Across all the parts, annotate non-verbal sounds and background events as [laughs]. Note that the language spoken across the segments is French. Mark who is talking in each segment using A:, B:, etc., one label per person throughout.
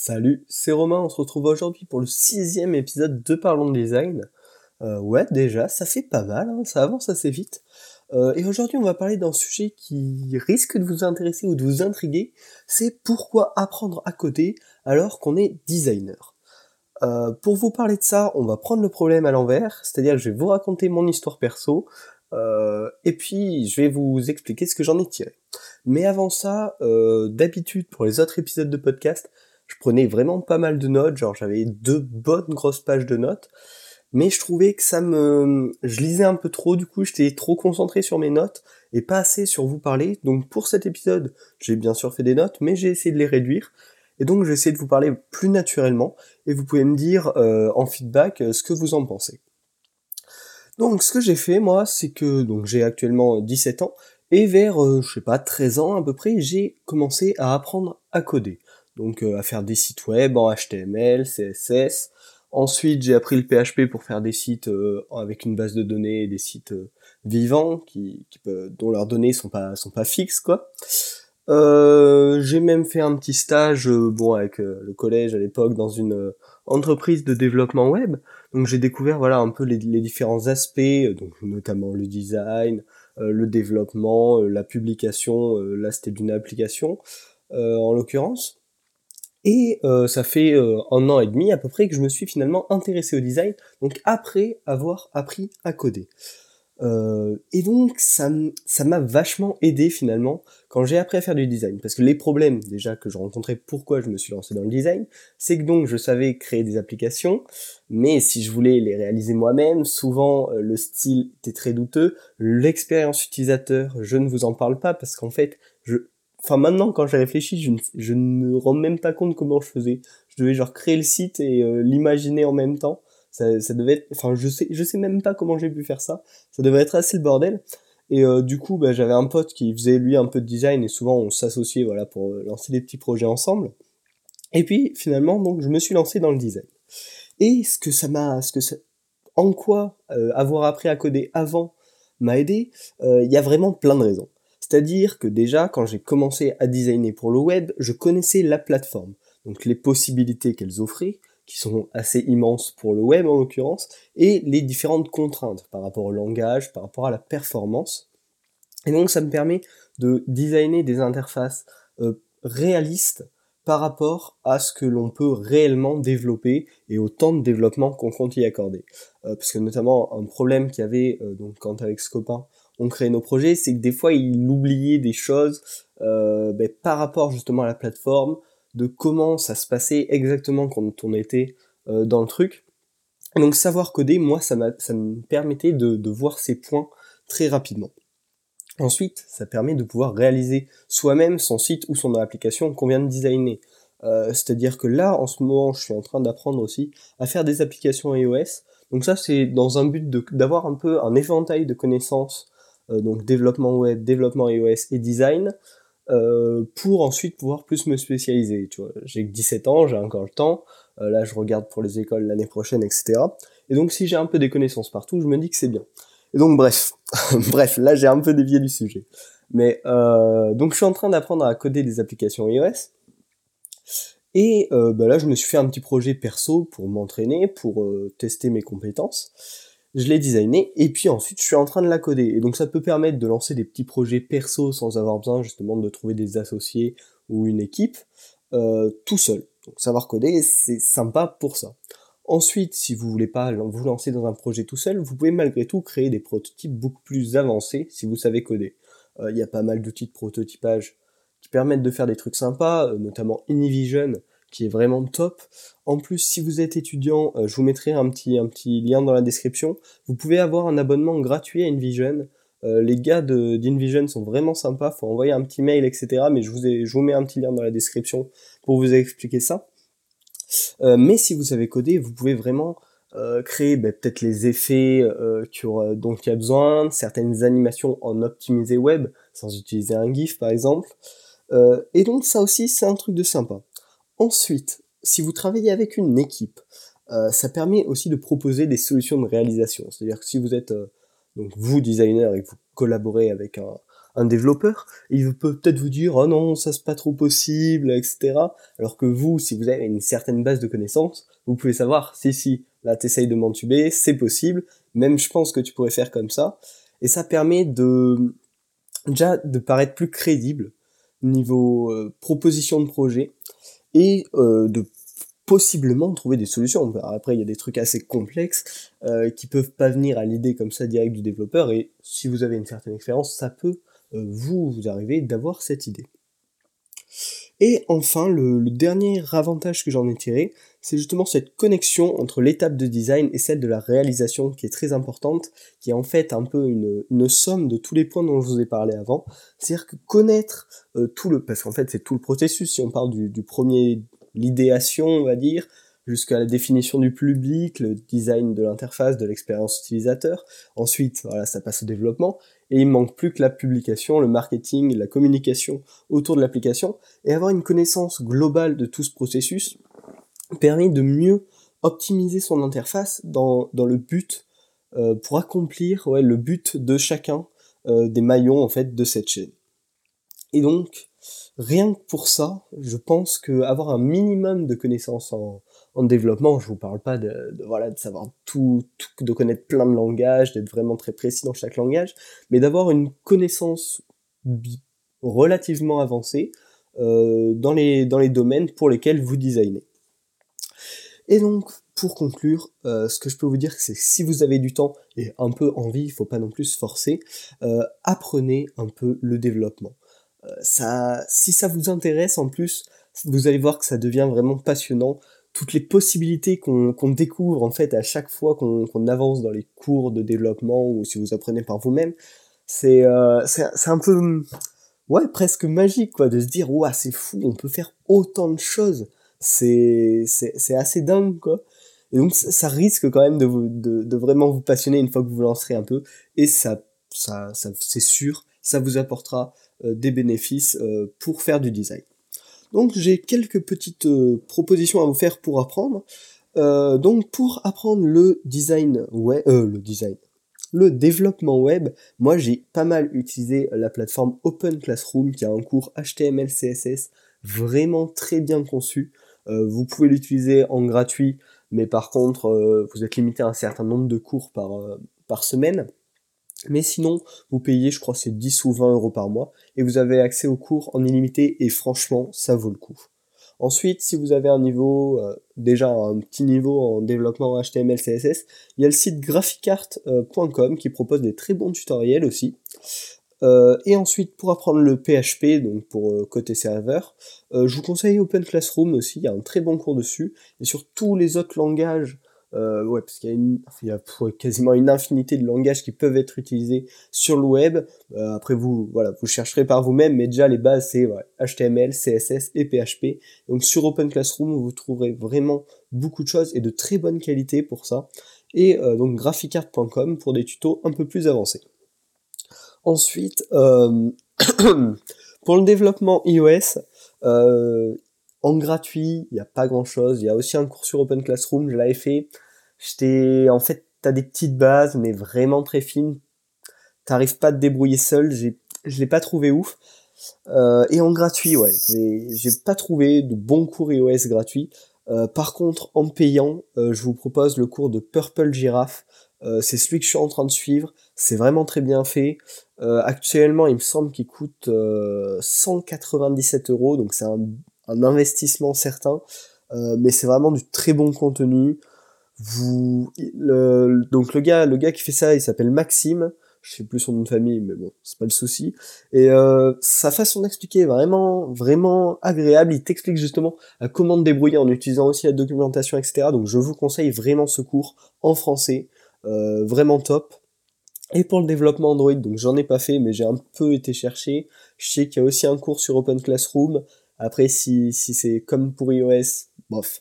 A: Salut, c'est Romain, on se retrouve aujourd'hui pour le sixième épisode de Parlons Design. Euh, ouais, déjà, ça fait pas mal, hein, ça avance assez vite. Euh, et aujourd'hui, on va parler d'un sujet qui risque de vous intéresser ou de vous intriguer, c'est pourquoi apprendre à coder alors qu'on est designer. Euh, pour vous parler de ça, on va prendre le problème à l'envers, c'est-à-dire que je vais vous raconter mon histoire perso, et puis je vais vous expliquer ce que j'en ai tiré. Mais avant ça, d'habitude pour les autres épisodes de podcast, je prenais vraiment pas mal de notes, genre j'avais deux bonnes grosses pages de notes, mais je trouvais que ça me... Je lisais un peu trop, du coup j'étais trop concentré sur mes notes et pas assez sur vous parler, donc pour cet épisode, j'ai bien sûr fait des notes, mais j'ai essayé de les réduire, et donc j'ai essayé de vous parler plus naturellement, et vous pouvez me dire euh, en feedback euh, ce que vous en pensez. Donc ce que j'ai fait moi, c'est que donc j'ai actuellement 17 ans, et vers, euh, je sais pas, 13 ans à peu près, j'ai commencé à apprendre à coder donc euh, à faire des sites web en HTML, CSS. Ensuite, j'ai appris le PHP pour faire des sites euh, avec une base de données, des sites euh, vivants qui, dont leurs données sont pas sont pas fixes quoi. j'ai même fait un petit stage bon avec le collège à l'époque dans une entreprise de développement web. Donc j'ai découvert voilà un peu les, les différents aspects, donc notamment le design, le développement, la publication. là c'était d'une application en l'occurrence. Et euh, ça fait euh, un an et demi à peu près que je me suis finalement intéressé au design, donc après avoir appris à coder. Euh, et donc ça m'a vachement aidé finalement quand j'ai appris à faire du design. Parce que les problèmes déjà que je rencontrais, pourquoi je me suis lancé dans le design, c'est que donc je savais créer des applications, mais si je voulais les réaliser moi-même, souvent le style était très douteux, l'expérience utilisateur, je ne vous en parle pas parce qu'en fait, je, Enfin, maintenant, quand j'ai réfléchi, je ne, je ne me rends même pas compte comment je faisais. Je devais genre créer le site et euh, l'imaginer en même temps. Ça, ça devait enfin, je sais, je sais même pas comment j'ai pu faire ça. Ça devait être assez le bordel. Et euh, du coup, bah, j'avais un pote qui faisait lui un peu de design et souvent on s'associait, voilà, pour euh, lancer des petits projets ensemble. Et puis finalement, donc, je me suis lancé dans le design. Et ce que ça m'a, ce que en quoi avoir appris à coder avant m'a aidé, il y a vraiment plein de raisons. C'est-à-dire que déjà, quand j'ai commencé à designer pour le web, je connaissais la plateforme, donc les possibilités qu'elles offraient, qui sont assez immenses pour le web en l'occurrence, et les différentes contraintes par rapport au langage, par rapport à la performance. Et donc ça me permet de designer des interfaces euh, réalistes par rapport à ce que l'on peut réellement développer et au temps de développement qu'on compte y accorder. Euh, parce que notamment un problème qu'il y avait euh, donc quand avec ce copain on crée nos projets, c'est que des fois il oubliait des choses euh, ben, par rapport justement à la plateforme, de comment ça se passait exactement quand on était euh, dans le truc. donc savoir coder, moi ça, me permettait de, voir ces points très rapidement. Ensuite, ça permet de pouvoir réaliser soi-même son site ou son application qu'on vient de designer. Euh, c'est-à-dire que là, en ce moment, je suis en train d'apprendre aussi à faire des applications iOS. Donc ça, c'est dans un but d'avoir un peu un éventail de connaissances donc développement web, développement iOS et design, euh, pour ensuite pouvoir plus me spécialiser. Tu vois, j'ai 17 ans, j'ai encore le temps. Euh, là, je regarde pour les écoles l'année prochaine, etc. Et donc, si j'ai un peu des connaissances partout, je me dis que c'est bien. Et donc, bref, [laughs] bref, là, j'ai un peu dévié du sujet. Mais euh, donc, je suis en train d'apprendre à coder des applications iOS. Et euh, bah là, je me suis fait un petit projet perso pour m'entraîner, pour tester mes compétences je l'ai designé et puis ensuite je suis en train de la coder. Et donc ça peut permettre de lancer des petits projets perso sans avoir besoin justement de trouver des associés ou une équipe euh, tout seul. Donc savoir coder, c'est sympa pour ça. Ensuite, si vous voulez pas vous lancer dans un projet tout seul, vous pouvez malgré tout créer des prototypes beaucoup plus avancés si vous savez coder. Euh, il y a pas mal d'outils de prototypage qui permettent de faire des trucs sympas, euh, notamment Univision qui est vraiment top. En plus, si vous êtes étudiant, euh, je vous mettrai un petit, lien dans la description. Vous pouvez avoir un abonnement gratuit à InVision. Euh, les gars d'InVision sont vraiment sympas, faut envoyer un petit mail, etc. Mais je vous, je mets un petit lien dans la description pour vous expliquer ça. Euh, mais si vous savez coder, vous pouvez vraiment créer ben, peut-être les effets dont il y a besoin, certaines animations en optimisé web, sans utiliser un GIF par exemple. et donc ça aussi c'est un truc de sympa. Ensuite, si vous travaillez avec une équipe, euh, ça permet aussi de proposer des solutions de réalisation. C'est-à-dire que si vous êtes euh, donc vous designer et que vous collaborez avec un, développeur, il peut peut-être vous dire oh non ça c'est pas trop possible, etc. Alors que vous, si vous avez une certaine base de connaissances, vous pouvez savoir si si là t'essayes de m'entuber, c'est possible, même je pense que tu pourrais faire comme ça, et ça permet de déjà de paraître plus crédible niveau euh, proposition de projet et euh, de possiblement trouver des solutions. Après, il y a des trucs assez complexes euh, qui peuvent pas venir à l'idée comme ça direct du développeur, et si vous avez une certaine expérience, ça peut euh, vous, vous arriver d'avoir cette idée. Et enfin, le, dernier avantage que j'en ai tiré, c'est justement cette connexion entre l'étape de design et celle de la réalisation qui est très importante, qui est en fait un peu une, une somme de tous les points dont je vous ai parlé avant. C'est-à-dire que connaître euh, tout le... Parce qu'en fait c'est tout le processus, si on parle du, du premier l'idéation, on va dire, jusqu'à la définition du public, le design de l'interface, de l'expérience utilisateur. Ensuite, voilà, ça passe au développement. Et il manque plus que la publication, le marketing, la communication autour de l'application. Et avoir une connaissance globale de tout ce processus permet de mieux optimiser son interface dans, le but, euh, pour accomplir le but de chacun euh, des maillons en fait de cette chaîne. Et donc, rien que pour ça, je pense que avoir un minimum de connaissances en, en développement, je vous parle pas de, savoir tout, de connaître plein de langages, d'être vraiment très précis dans chaque langage, mais d'avoir une connaissance relativement avancée euh, dans les dans les domaines pour lesquels vous designez. Et donc pour conclure, euh, ce que je peux vous dire, c'est si vous avez du temps et un peu envie, il faut pas non plus forcer, euh, apprenez un peu le développement. Si ça vous intéresse en plus, vous allez voir que ça devient vraiment passionnant. Toutes les possibilités qu'on découvre en fait à chaque fois qu'on avance dans les cours de développement ou si vous apprenez par vous-même, c'est euh, un peu ouais presque magique quoi de se dire ouais c'est fou, on peut faire autant de choses. C'est assez dingue quoi. Et donc ça, risque quand même de, vraiment vous passionner une fois que vous lancerez un peu. Et ça, ça, ça c'est sûr, ça vous apportera euh, des bénéfices euh, pour faire du design. Donc j'ai quelques petites euh, propositions à vous faire pour apprendre. donc pour apprendre le design web, le design, le développement web, moi j'ai pas mal utilisé la plateforme Open Classroom qui a un cours HTML CSS vraiment très bien conçu. vous pouvez l'utiliser en gratuit, mais par contre vous êtes limité à un certain nombre de cours par semaine. Mais sinon, vous payez, je crois, c'est 10 ou 20 euros par mois, et vous avez accès aux cours en illimité, et franchement, ça vaut le coup. Ensuite, si vous avez un niveau, euh, déjà un petit niveau en développement HTML, CSS, il y a le site graphicart.com qui propose des très bons tutoriels aussi. Euh, et ensuite, pour apprendre le PHP, donc pour euh, côté serveur, je vous conseille Open Classroom aussi, il y a un très bon cours dessus. Et sur tous les autres langages euh, ouais, parce qu'il y a, il y a quasiment une infinité de langages qui peuvent être utilisés sur le web. Euh, après vous, voilà, vous chercherez par vous-même, mais déjà les bases c'est HTML, CSS et PHP. Donc sur Open Classroom, vous trouverez vraiment beaucoup de choses et de très bonne qualité pour ça. Et euh, donc graphicart.com pour des tutos un peu plus avancés. Ensuite, euh, [clears throat] pour le développement iOS, euh, en gratuit, il n'y a pas grand chose. Il y a aussi un cours sur Open Classroom, je l'avais fait. J'étais, en fait, t'as des petites bases, mais vraiment très fines. T'arrives pas à te débrouiller seul. J'ai, je l'ai pas trouvé ouf. Euh, et en gratuit, ouais, j'ai, j'ai pas trouvé de bons cours iOS gratuits. Euh, par contre, en payant, euh, je vous propose le cours de Purple Giraffe. C'est celui que je suis en train de suivre. C'est vraiment très bien fait. Actuellement, il me semble qu'il coûte 197 euros, donc c'est un un investissement certain, euh, mais c'est vraiment du très bon contenu. Vous, le, donc le gars, le gars qui fait ça, il s'appelle Maxime. Je sais plus son nom de famille, mais bon, c'est pas le souci. Et euh, sa façon d'expliquer est vraiment, vraiment agréable. Il t'explique justement à comment te débrouiller en utilisant aussi la documentation, etc. Donc je vous conseille vraiment ce cours en français, euh, vraiment top. Et pour le développement Android, donc j'en ai pas fait, mais j'ai un peu été chercher. Je sais qu'il y a aussi un cours sur Open Classroom. Après, si, si c'est comme pour iOS, bof.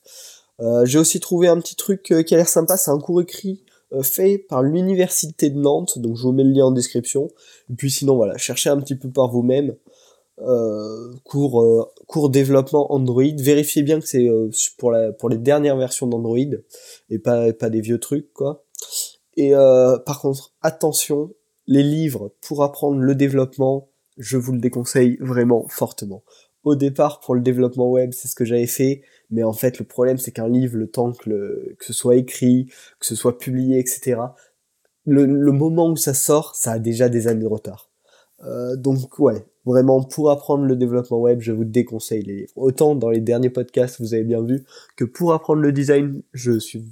A: Euh, j'ai aussi trouvé un petit truc euh, qui a l'air sympa, c'est un cours écrit euh, fait par l'université de Nantes, donc je vous mets le lien en description. Et puis sinon voilà, cherchez un petit peu par vous-même. Cours, cours développement Android, vérifiez bien que c'est pour, pour les dernières versions d'Android et pas, pas des vieux trucs quoi. Et par contre, attention, les livres pour apprendre le développement, je vous le déconseille vraiment fortement. Au départ, pour le développement web, c'est ce que j'avais fait, mais en fait, le problème, c'est qu'un livre, le temps que, que ce soit écrit, que ce soit publié, etc., le, le, moment où ça sort, ça a déjà des années de retard. Euh, donc ouais, vraiment pour apprendre le développement web, je vous déconseille les livres. Autant dans les derniers podcasts, vous avez bien vu que pour apprendre le design, je suis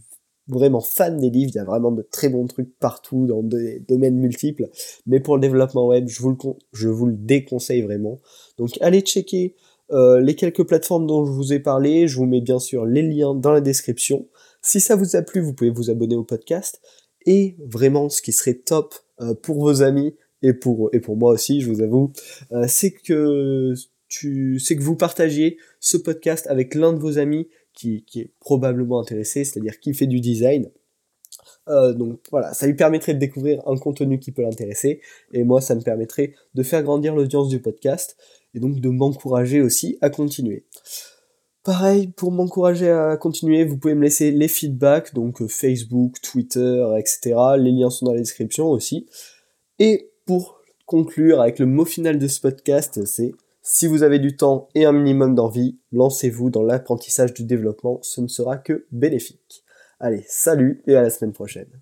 A: vraiment fan des livres, il y a vraiment de très bons trucs partout dans des domaines multiples, mais pour le développement web, je vous le, je vous le déconseille vraiment. Donc allez checker euh, les quelques plateformes dont je vous ai parlé, je vous mets bien sûr les liens dans la description. Si ça vous a plu, vous pouvez vous abonner au podcast. Et vraiment, ce qui serait top euh, pour vos amis et pour, et pour moi aussi, je vous avoue, euh, c'est que c'est que vous partagiez ce podcast avec l'un de vos amis qui, est probablement intéressé, c'est-à-dire qui fait du design. Euh, donc voilà, ça lui permettrait de découvrir un contenu qui peut l'intéresser, et moi ça me permettrait de faire grandir l'audience du podcast, et donc de m'encourager aussi à continuer. Pareil, pour m'encourager à continuer, vous pouvez me laisser les feedbacks, donc euh, Facebook, Twitter, etc. Les liens sont dans la description aussi. Et pour conclure avec le mot final de ce podcast, c'est si vous avez du temps et un minimum d'envie, lancez-vous dans l'apprentissage du développement, ce ne sera que bénéfique. Allez, salut et à la semaine prochaine.